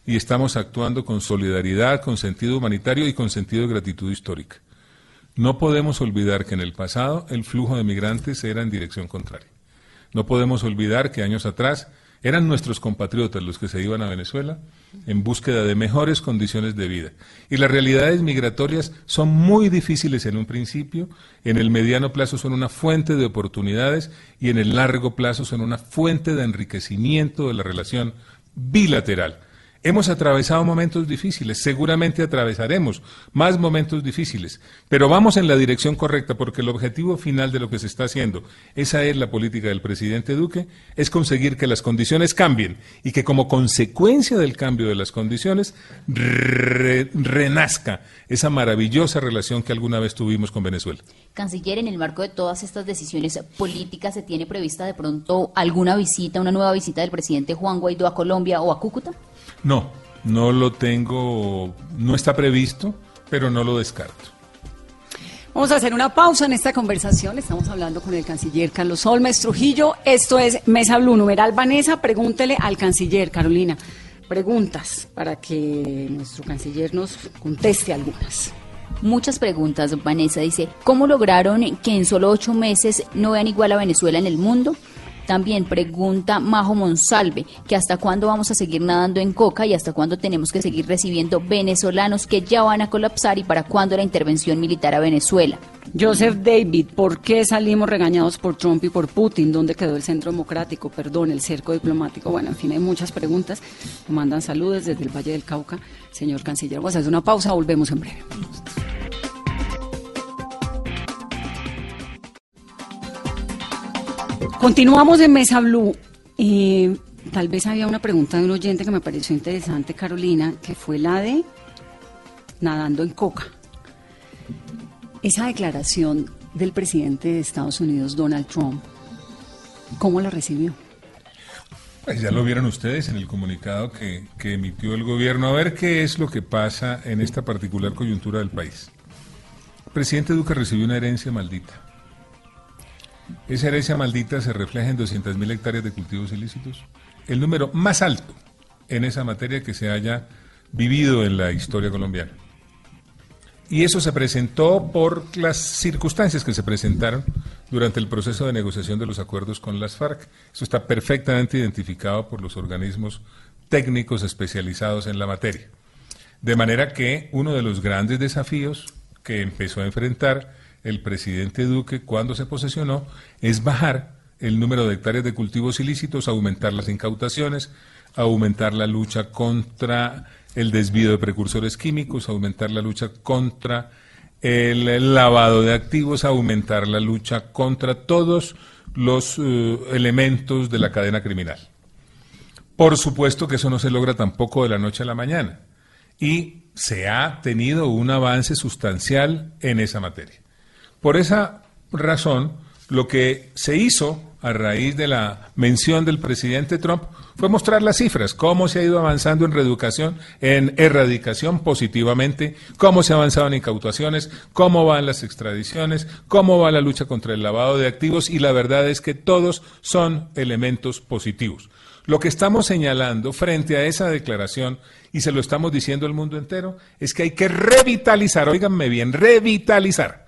y estamos actuando con solidaridad, con sentido humanitario y con sentido de gratitud histórica. No podemos olvidar que en el pasado el flujo de migrantes era en dirección contraria. No podemos olvidar que años atrás eran nuestros compatriotas los que se iban a Venezuela en búsqueda de mejores condiciones de vida. Y las realidades migratorias son muy difíciles en un principio, en el mediano plazo son una fuente de oportunidades y en el largo plazo son una fuente de enriquecimiento de la relación bilateral. Hemos atravesado momentos difíciles, seguramente atravesaremos más momentos difíciles, pero vamos en la dirección correcta porque el objetivo final de lo que se está haciendo, esa es la política del presidente Duque, es conseguir que las condiciones cambien y que como consecuencia del cambio de las condiciones re- renazca esa maravillosa relación que alguna vez tuvimos con Venezuela. Canciller, en el marco de todas estas decisiones políticas, ¿se tiene prevista de pronto alguna visita, una nueva visita del presidente Juan Guaidó a Colombia o a Cúcuta? No, no lo tengo, no está previsto, pero no lo descarto. Vamos a hacer una pausa en esta conversación. Estamos hablando con el canciller Carlos Olmes Trujillo. Esto es Mesa Blue. Numeral Vanessa, pregúntele al canciller, Carolina. Preguntas para que nuestro canciller nos conteste algunas. Muchas preguntas. Vanessa dice, ¿cómo lograron que en solo ocho meses no vean igual a Venezuela en el mundo? También pregunta Majo Monsalve, que hasta cuándo vamos a seguir nadando en coca y hasta cuándo tenemos que seguir recibiendo venezolanos que ya van a colapsar y para cuándo la intervención militar a Venezuela. Joseph David, ¿por qué salimos regañados por Trump y por Putin? ¿Dónde quedó el centro democrático? Perdón, el cerco diplomático. Bueno, en fin, hay muchas preguntas. Mandan saludos desde el Valle del Cauca. Señor canciller, vamos a hacer una pausa, volvemos en breve. Continuamos en Mesa Blue. Eh, tal vez había una pregunta de un oyente que me pareció interesante, Carolina, que fue la de nadando en coca. Esa declaración del presidente de Estados Unidos, Donald Trump, ¿cómo la recibió? Pues ya lo vieron ustedes en el comunicado que, que emitió el gobierno. A ver qué es lo que pasa en esta particular coyuntura del país. El presidente Duque recibió una herencia maldita. Esa herencia maldita se refleja en 200.000 hectáreas de cultivos ilícitos, el número más alto en esa materia que se haya vivido en la historia colombiana. Y eso se presentó por las circunstancias que se presentaron durante el proceso de negociación de los acuerdos con las FARC. Eso está perfectamente identificado por los organismos técnicos especializados en la materia. De manera que uno de los grandes desafíos que empezó a enfrentar el presidente Duque cuando se posesionó es bajar el número de hectáreas de cultivos ilícitos, aumentar las incautaciones, aumentar la lucha contra el desvío de precursores químicos, aumentar la lucha contra el lavado de activos, aumentar la lucha contra todos los eh, elementos de la cadena criminal. Por supuesto que eso no se logra tampoco de la noche a la mañana. y se ha tenido un avance sustancial en esa materia. Por esa razón, lo que se hizo a raíz de la mención del presidente Trump fue mostrar las cifras, cómo se ha ido avanzando en reeducación, en erradicación positivamente, cómo se ha avanzado en incautaciones, cómo van las extradiciones, cómo va la lucha contra el lavado de activos y la verdad es que todos son elementos positivos. Lo que estamos señalando frente a esa declaración, y se lo estamos diciendo al mundo entero, es que hay que revitalizar, óiganme bien, revitalizar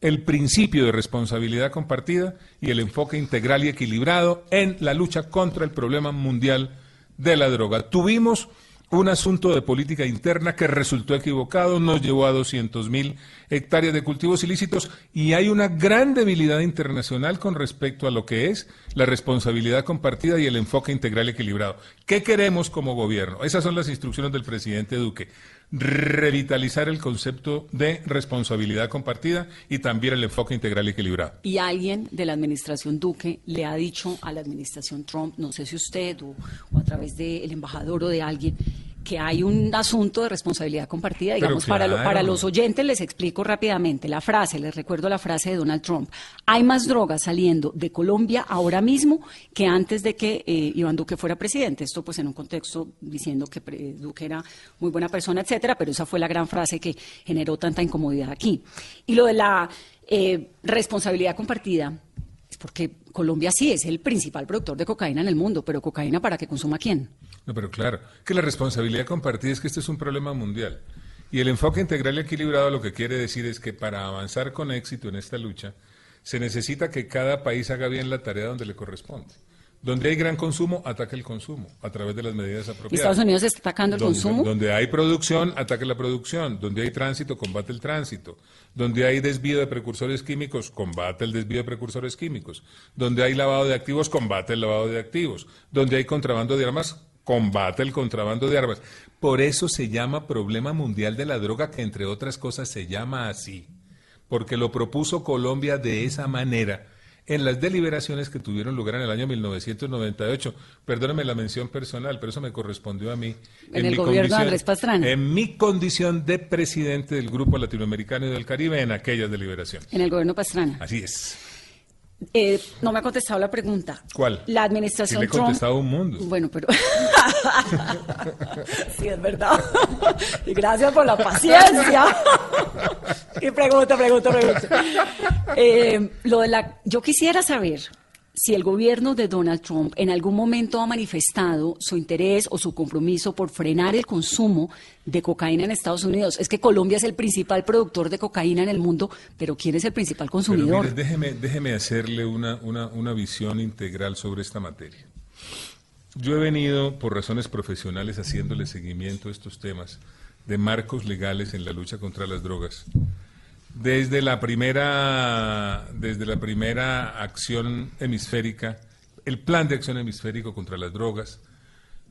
el principio de responsabilidad compartida y el enfoque integral y equilibrado en la lucha contra el problema mundial de la droga. Tuvimos un asunto de política interna que resultó equivocado, nos llevó a 200 mil hectáreas de cultivos ilícitos y hay una gran debilidad internacional con respecto a lo que es la responsabilidad compartida y el enfoque integral equilibrado. ¿Qué queremos como gobierno? Esas son las instrucciones del presidente Duque. Revitalizar el concepto de responsabilidad compartida y también el enfoque integral y equilibrado. Y alguien de la administración Duque le ha dicho a la administración Trump, no sé si usted o, a través del embajador o de alguien, que hay un asunto de responsabilidad compartida. Digamos, para, lo- para los oyentes les explico rápidamente la frase, les recuerdo la frase de Donald Trump. Hay más drogas saliendo de Colombia ahora mismo que antes de que eh, Iván Duque fuera presidente. Esto pues en un contexto diciendo que Duque era muy buena persona, etcétera, pero esa fue la gran frase que generó tanta incomodidad aquí. Y lo de la eh, responsabilidad compartida porque Colombia sí es el principal productor de cocaína en el mundo, pero cocaína para que consuma quién? No, pero claro, que la responsabilidad compartida es que este es un problema mundial. Y el enfoque integral y equilibrado lo que quiere decir es que para avanzar con éxito en esta lucha, se necesita que cada país haga bien la tarea donde le corresponde. Donde hay gran consumo, ataque el consumo a través de las medidas apropiadas. Estados Unidos está atacando el donde, consumo. Donde hay producción, ataque la producción. Donde hay tránsito, combate el tránsito. Donde hay desvío de precursores químicos, combate el desvío de precursores químicos. Donde hay lavado de activos, combate el lavado de activos. Donde hay contrabando de armas, combate el contrabando de armas. Por eso se llama problema mundial de la droga, que entre otras cosas se llama así. Porque lo propuso Colombia de esa manera en las deliberaciones que tuvieron lugar en el año 1998. Perdóneme la mención personal, pero eso me correspondió a mí. En el mi gobierno de Andrés Pastrana. En mi condición de presidente del Grupo Latinoamericano y del Caribe en aquellas deliberaciones. En el gobierno Pastrana. Así es. Eh, no me ha contestado la pregunta. ¿Cuál? La Sí administración le he Trump. contestado un mundo. Bueno, pero. sí, es verdad. y gracias por la paciencia. y pregunta, pregunta, pregunta. Eh, lo de la, yo quisiera saber si el gobierno de Donald Trump en algún momento ha manifestado su interés o su compromiso por frenar el consumo de cocaína en Estados Unidos. Es que Colombia es el principal productor de cocaína en el mundo, pero ¿quién es el principal consumidor? mire, déjeme, déjeme hacerle una, una, una visión integral sobre esta materia. Yo he venido, por razones profesionales, haciéndole seguimiento a estos temas de marcos legales en la lucha contra las drogas. Desde la primera, desde la primera acción hemisférica, el plan de acción hemisférico contra las drogas,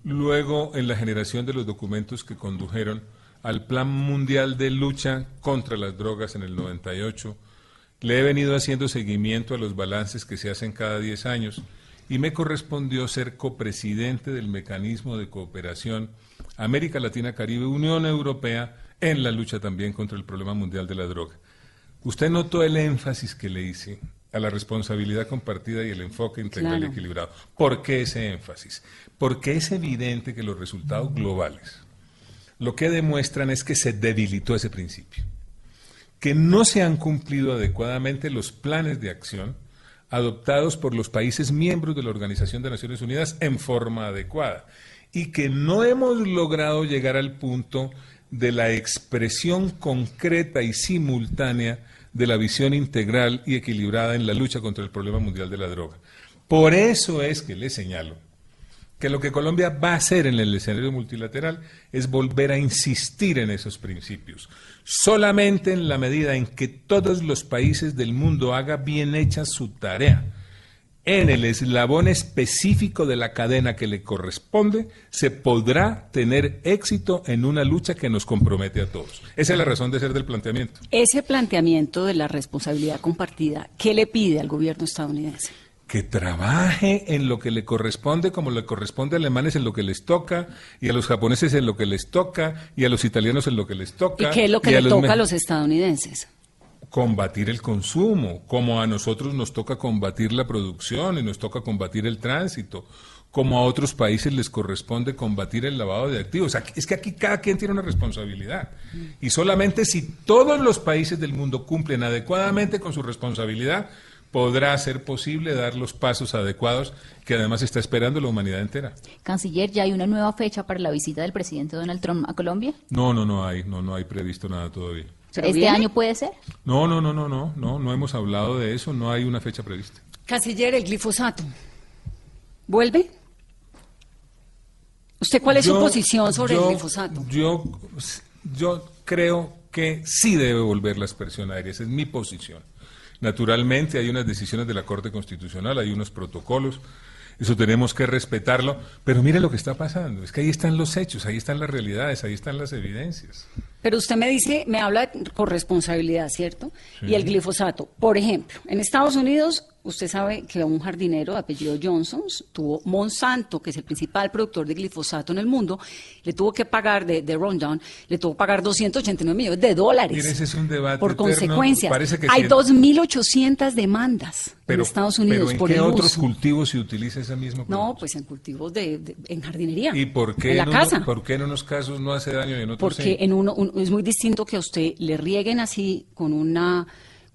luego en la generación de los documentos que condujeron al Plan Mundial de Lucha contra las Drogas en el 98, le he venido haciendo seguimiento a los balances que se hacen cada 10 años y me correspondió ser copresidente del mecanismo de cooperación América Latina Caribe Unión Europea en la lucha también contra el problema mundial de la droga. Usted notó el énfasis que le hice a la responsabilidad compartida y el enfoque integral Claro. y equilibrado. ¿Por qué ese énfasis? Porque es evidente que los resultados globales lo que demuestran es que se debilitó ese principio, que no se han cumplido adecuadamente los planes de acción adoptados por los países miembros de la Organización de Naciones Unidas en forma adecuada y que no hemos logrado llegar al punto de la expresión concreta y simultánea de la visión integral y equilibrada en la lucha contra el problema mundial de la droga. Por eso es que le señalo que lo que Colombia va a hacer en el escenario multilateral es volver a insistir en esos principios. Solamente en la medida en que todos los países del mundo hagan bien hecha su tarea en el eslabón específico de la cadena que le corresponde, se podrá tener éxito en una lucha que nos compromete a todos. Esa es la razón de ser del planteamiento. Ese planteamiento de la responsabilidad compartida, ¿qué le pide al gobierno estadounidense? que trabaje en lo que le corresponde, como le corresponde a alemanes en lo que les toca, y a los japoneses en lo que les toca, y a los italianos en lo que les toca. ¿Y qué es lo que le toca a los estadounidenses? Combatir el consumo, como a nosotros nos toca combatir la producción y nos toca combatir el tránsito, como a otros países les corresponde combatir el lavado de activos. Es que aquí cada quien tiene una responsabilidad. Y solamente si todos los países del mundo cumplen adecuadamente con su responsabilidad, podrá ser posible dar los pasos adecuados que además está esperando la humanidad entera. Canciller, ¿ya hay una nueva fecha para la visita del presidente Donald Trump a Colombia? No, no, no hay, no, no hay previsto nada todavía. ¿Este año puede ser? No, no, no, no, no, no, no hemos hablado de eso, no hay una fecha prevista. Canciller, el glifosato. ¿Vuelve? ¿Usted cuál es su posición sobre el glifosato? Yo, yo creo que sí debe volver la aspersión aérea, esa es mi posición. Naturalmente hay unas decisiones de la Corte Constitucional, hay unos protocolos, eso tenemos que respetarlo, pero mire lo que está pasando, es que ahí están los hechos, ahí están las realidades, ahí están las evidencias. Pero usted me dice, me habla por responsabilidad, ¿cierto? Y el glifosato, por ejemplo, en Estados Unidos usted sabe que un jardinero de apellido Johnson tuvo Monsanto, que es el principal productor de glifosato en el mundo, le tuvo que pagar de, de Rundown, le tuvo que pagar 289 millones de dólares. Ese es un debate por consecuencia. Parece que Hay 2.800 demandas en Estados Unidos pero ¿en por qué el otros uso. cultivos se utiliza ese mismo producto? No, pues en cultivos de, de- en jardinería. ¿Y por qué, en la en casa. uno- por qué en unos casos no hace daño y en otros Porque sí? en uno un- es muy distinto que a usted le rieguen así con una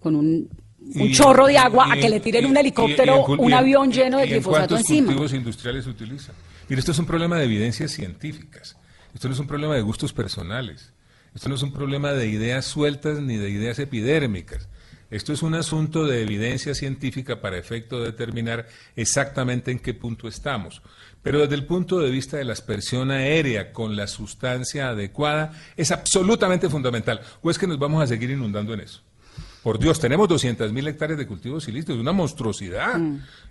con un, un chorro de agua a que le tiren un helicóptero, un avión lleno de glifosato cuántos encima. cultivos industriales se utilizan? Mire, esto es un problema de evidencias científicas. Esto no es un problema de gustos personales. Esto no es un problema de ideas sueltas ni de ideas epidérmicas. Esto es un asunto de evidencia científica para efecto de determinar exactamente en qué punto estamos. Pero desde el punto de vista de la aspersión aérea con la sustancia adecuada es absolutamente fundamental. ¿O es que nos vamos a seguir inundando en eso? Por Dios, tenemos 200.000 hectáreas de cultivos ilícitos, una monstruosidad.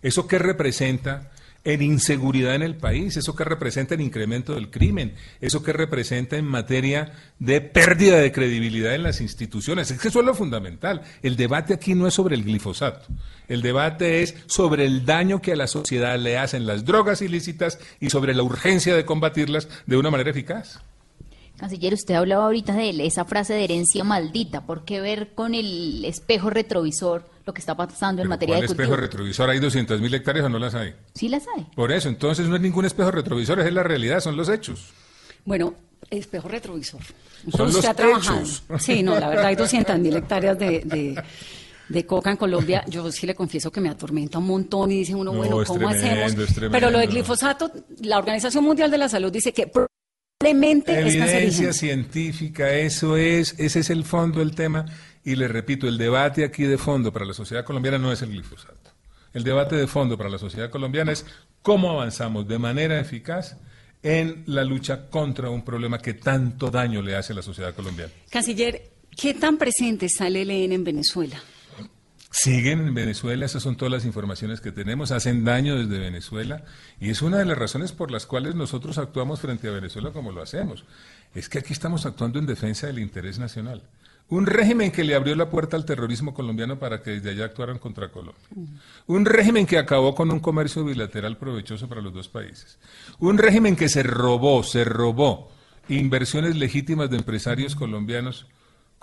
¿Eso qué representa en inseguridad en el país? ¿Eso qué representa en incremento del crimen? ¿Eso qué representa en materia de pérdida de credibilidad en las instituciones? Es que eso es lo fundamental. El debate aquí no es sobre el glifosato. El debate es sobre el daño que a la sociedad le hacen las drogas ilícitas y sobre la urgencia de combatirlas de una manera eficaz. Canciller, usted hablaba ahorita de esa frase de herencia maldita. ¿Por qué ver con el espejo retrovisor lo que está pasando en materia ¿Cuál de espejo cultivo? retrovisor? ¿Hay 200.000 hectáreas o no las hay? Sí las hay. Por eso, entonces no es ningún espejo retrovisor, es la realidad, son los hechos. Bueno, espejo retrovisor. Son usted los ha trabajado. hechos. Sí, no, la verdad hay 200 mil hectáreas de, de, de coca en Colombia. Yo sí le confieso que me atormenta un montón y dice uno, No, bueno, ¿cómo tremendo, hacemos? Pero lo de glifosato, la Organización Mundial de la Salud dice que es Evidencia cancerígeno. científica, eso es, ese es el fondo del tema. Y le repito, el debate aquí de fondo para la sociedad colombiana no es el glifosato. El debate de fondo para la sociedad colombiana es cómo avanzamos de manera eficaz en la lucha contra un problema que tanto daño le hace a la sociedad colombiana. Canciller, ¿qué tan presente está el ELN en Venezuela? Siguen en Venezuela, esas son todas las informaciones que tenemos, hacen daño desde Venezuela y es una de las razones por las cuales nosotros actuamos frente a Venezuela como lo hacemos. Es que aquí estamos actuando en defensa del interés nacional. Un régimen que le abrió la puerta al terrorismo colombiano para que desde allá actuaran contra Colombia. Un régimen que acabó con un comercio bilateral provechoso para los dos países. Un régimen que se robó, se robó inversiones legítimas de empresarios colombianos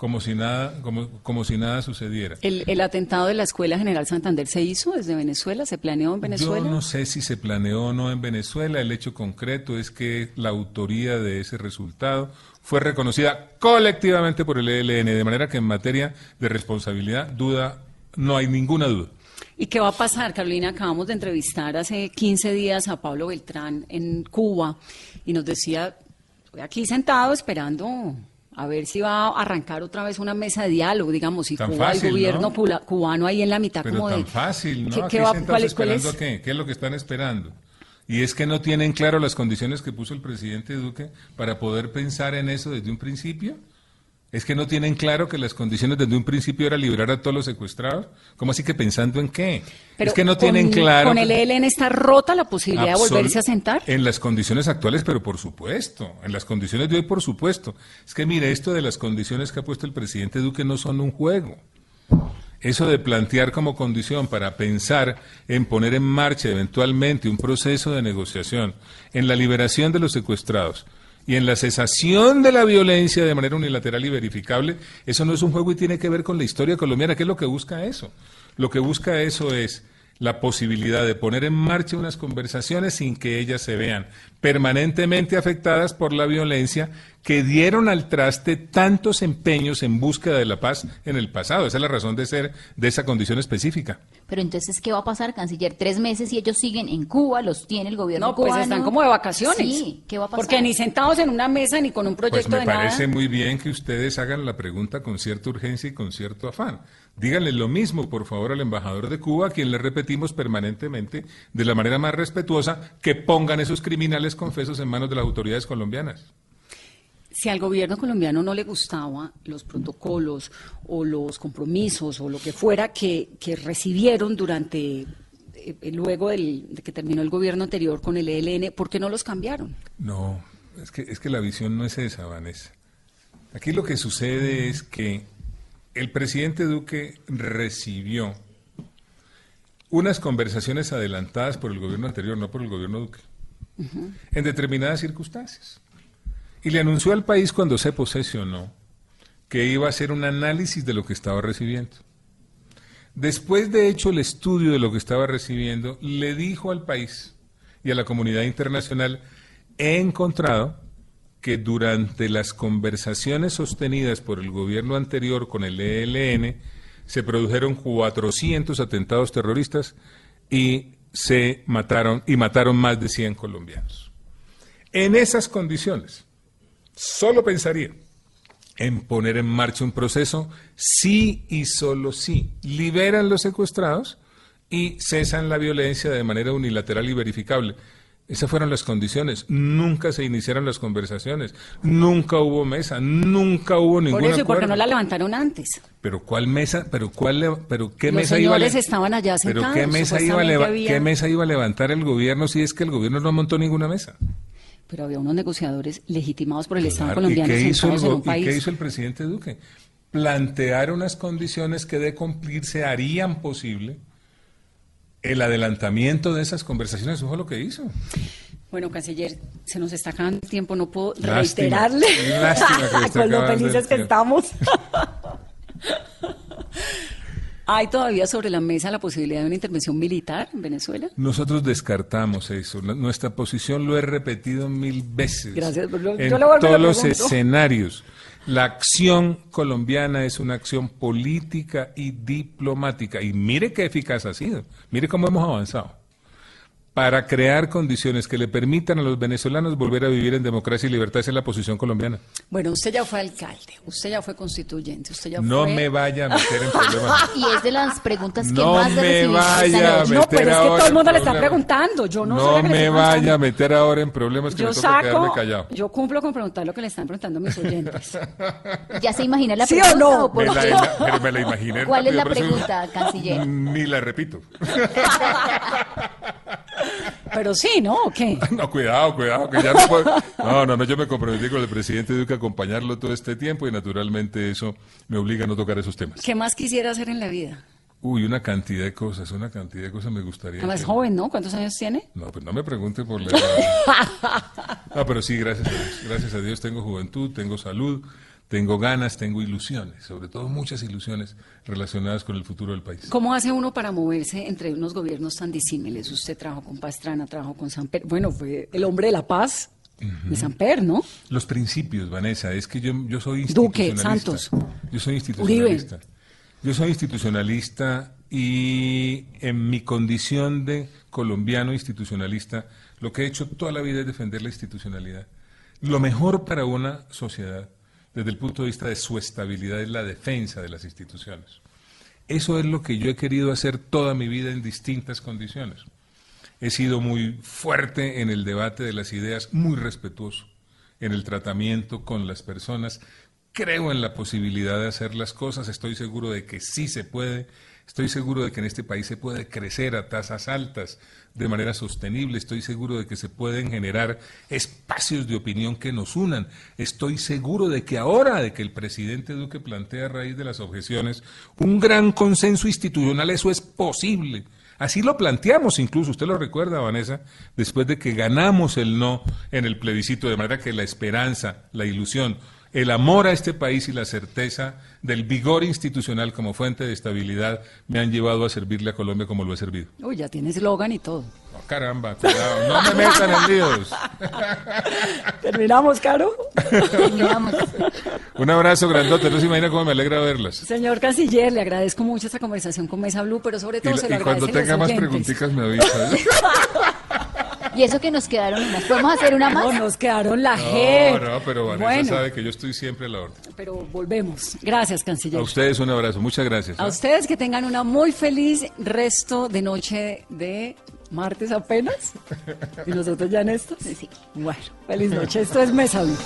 como si nada, como, como si nada sucediera. ¿El, el atentado de la Escuela General Santander se hizo desde Venezuela? ¿Se planeó en Venezuela? Yo no sé si se planeó o no en Venezuela. El hecho concreto es que la autoría de ese resultado fue reconocida colectivamente por el ELN, de manera que en materia de responsabilidad, duda, no hay ninguna duda. ¿Y qué va a pasar, Carolina? Acabamos de entrevistar hace 15 días a Pablo Beltrán en Cuba y nos decía, estoy aquí sentado esperando a ver si va a arrancar otra vez una mesa de diálogo, digamos, y Tan Cuba, fácil, el gobierno cubano ahí en la mitad Pero como tan de... fácil, ¿no? ¿Qué- va- cuál es- cuál esperando es? qué? ¿Qué es lo que están esperando? Y es que no tienen claro las condiciones que puso el presidente Duque para poder pensar en eso desde un principio. Es que no tienen claro que las condiciones desde un principio era liberar a todos los secuestrados. ¿Cómo así que pensando en qué? Pero es que no con- tienen claro. ¿Con el ELN está rota la posibilidad de volverse a sentar? En las condiciones actuales, pero por supuesto. En las condiciones de hoy, por supuesto. Es que mire, esto de las condiciones que ha puesto el presidente Duque no son un juego. Eso de plantear como condición para pensar en poner en marcha eventualmente un proceso de negociación en la liberación de los secuestrados y en la cesación de la violencia de manera unilateral y verificable, eso no es un juego y tiene que ver con la historia colombiana. ¿Qué es lo que busca eso? Lo que busca eso es la posibilidad de poner en marcha unas conversaciones sin que ellas se vean permanentemente afectadas por la violencia que dieron al traste tantos empeños en búsqueda de la paz en el pasado. Esa es la razón de ser de esa condición específica. Pero entonces, ¿qué va a pasar, canciller? Tres meses y ellos siguen en Cuba, los tiene el gobierno No, pues cubano. están como de vacaciones. Sí, ¿qué va a pasar? Porque ni sentados en una mesa ni con un Pues proyecto me de parece nada. muy bien que ustedes hagan la pregunta con cierta urgencia y con cierto afán. Díganle lo mismo, por favor, al embajador de Cuba, a quien le repetimos permanentemente, de la manera más respetuosa, que pongan esos criminales confesos en manos de las autoridades colombianas. Si al gobierno colombiano no le gustaba los protocolos o los compromisos o lo que fuera que, que recibieron durante, eh, luego del- de que terminó el gobierno anterior con el ELN, ¿por qué no los cambiaron? No, es que, es que la visión no es esa, Vanessa. Aquí lo que sucede es que el presidente Duque recibió unas conversaciones adelantadas por el gobierno anterior, no por el gobierno Duque, en determinadas circunstancias. Y le anunció al país cuando se posesionó que iba a hacer un análisis de lo que estaba recibiendo. Después de hecho el estudio de lo que estaba recibiendo, le dijo al país y a la comunidad internacional, he encontrado que durante las conversaciones sostenidas por el gobierno anterior con el ELN, se produjeron 400 atentados terroristas y se mataron y mataron más de 100 colombianos. En esas condiciones, solo pensaría en poner en marcha un proceso sí y solo sí liberan los secuestrados y cesan la violencia de manera unilateral y verificable. Esas fueron las condiciones. Nunca se iniciaron las conversaciones, nunca hubo mesa, nunca hubo ningún Por eso, ¿y por qué acuerdo. no la levantaron antes? Pero cuál mesa, pero cuál, pero qué Los mesa iba a le- señores estaban allá pero sentados, qué mesa iba a supuestamente leva- había- qué mesa iba a levantar el gobierno si es que el gobierno no montó ninguna mesa. Pero había unos negociadores legitimados por el Estado colombiano ¿Y qué, hizo el, en y qué hizo el presidente Duque? Plantear unas condiciones que de cumplirse harían posible el adelantamiento de esas conversaciones. Eso fue lo que hizo. Bueno, canciller, se nos está acabando el tiempo, no puedo Lástima, reiterarle lástima con lo felices que estamos. ¿Hay todavía sobre la mesa la posibilidad de una intervención militar en Venezuela? Nosotros descartamos eso. Nuestra posición lo he repetido mil veces. Gracias, pero yo en todos los escenarios. La acción colombiana es una acción política y diplomática. Y mire qué eficaz ha sido. Mire cómo hemos avanzado. Para crear condiciones que le permitan a los venezolanos volver a vivir en democracia y libertad. Esa es la posición colombiana. Bueno, usted ya fue alcalde, usted ya fue constituyente, usted ya No fue... me vaya a meter en problemas. Y es de las preguntas que No más le me vaya a noche. No, meter pero es que todo el mundo le está preguntando. Yo no, No soy la me vaya a meter ahora en problemas que Yo me toca quedarme saco, callado. yo cumplo con preguntar lo que le están preguntando mis oyentes. ¿Ya se imagina la ¿Sí o pregunta no? o por Me la, qué? ima- pero me la imaginé. ¿Cuál es la pregunta, canciller? Ni la repito. Pero sí, ¿no? ¿O qué? No, cuidado, cuidado, que ya no puedo. No, no, no, yo me comprometí con el presidente Duque a acompañarlo todo este tiempo y naturalmente eso me obliga a no tocar esos temas. ¿Qué más quisiera hacer en la vida? Uy, una cantidad de cosas, una cantidad de cosas me gustaría. Además, hacer. joven, ¿no? ¿Cuántos años tiene? No, pues no me pregunte por la edad. No, pero sí, gracias a Dios. Gracias a Dios tengo juventud, tengo salud, tengo ganas, tengo ilusiones, sobre todo muchas ilusiones relacionadas con el futuro del país. ¿Cómo hace uno para moverse entre unos gobiernos tan disímiles? Usted trabajó con Pastrana, trabajó con Samper. Bueno, fue el hombre de la paz de Samper, ¿no? Los principios, Vanessa, es que yo, yo soy Duque, institucionalista. Santos. Yo soy institucionalista. Yo soy institucionalista y en mi condición de colombiano institucionalista, lo que he hecho toda la vida es defender la institucionalidad. Lo mejor para una sociedad, desde el punto de vista de su estabilidad, es la defensa de las instituciones. Eso es lo que yo he querido hacer toda mi vida en distintas condiciones. He sido muy fuerte en el debate de las ideas, muy respetuoso en el tratamiento con las personas, creo en la posibilidad de hacer las cosas, estoy seguro de que sí se puede, estoy seguro de que en este país se puede crecer a tasas altas de manera sostenible, estoy seguro de que se pueden generar espacios de opinión que nos unan, estoy seguro de que ahora de que el presidente Duque plantea a raíz de las objeciones un gran consenso institucional, eso es posible. Así lo planteamos incluso, usted lo recuerda, Vanessa, después de que ganamos el no en el plebiscito, de manera que la esperanza, la ilusión, el amor a este país y la certeza del vigor institucional como fuente de estabilidad me han llevado a servirle a Colombia como lo he servido. Uy, ya tiene eslogan y todo. Oh, caramba, cuidado, no me metan en líos. ¿Terminamos, Caro? Terminamos. Un abrazo grandote, no se imagina cómo me alegra verlas. Señor Canciller, le agradezco mucho esta conversación con Mesa Blue, pero sobre Y, todo se lo y cuando tenga más oyentes. preguntitas me avisa. Y eso que nos quedaron unas. ¿Podemos hacer una más? No, nos quedaron la G. No, no, pero Vanessa Bueno, sabe que yo estoy siempre a la orden. pero volvemos. Gracias, Canciller. A ustedes un abrazo, muchas gracias. A ¿eh? ustedes que tengan una muy feliz resto de noche de martes apenas. Y nosotros ya en esto. Sí. Bueno, feliz noche. Esto es Mesa Blue.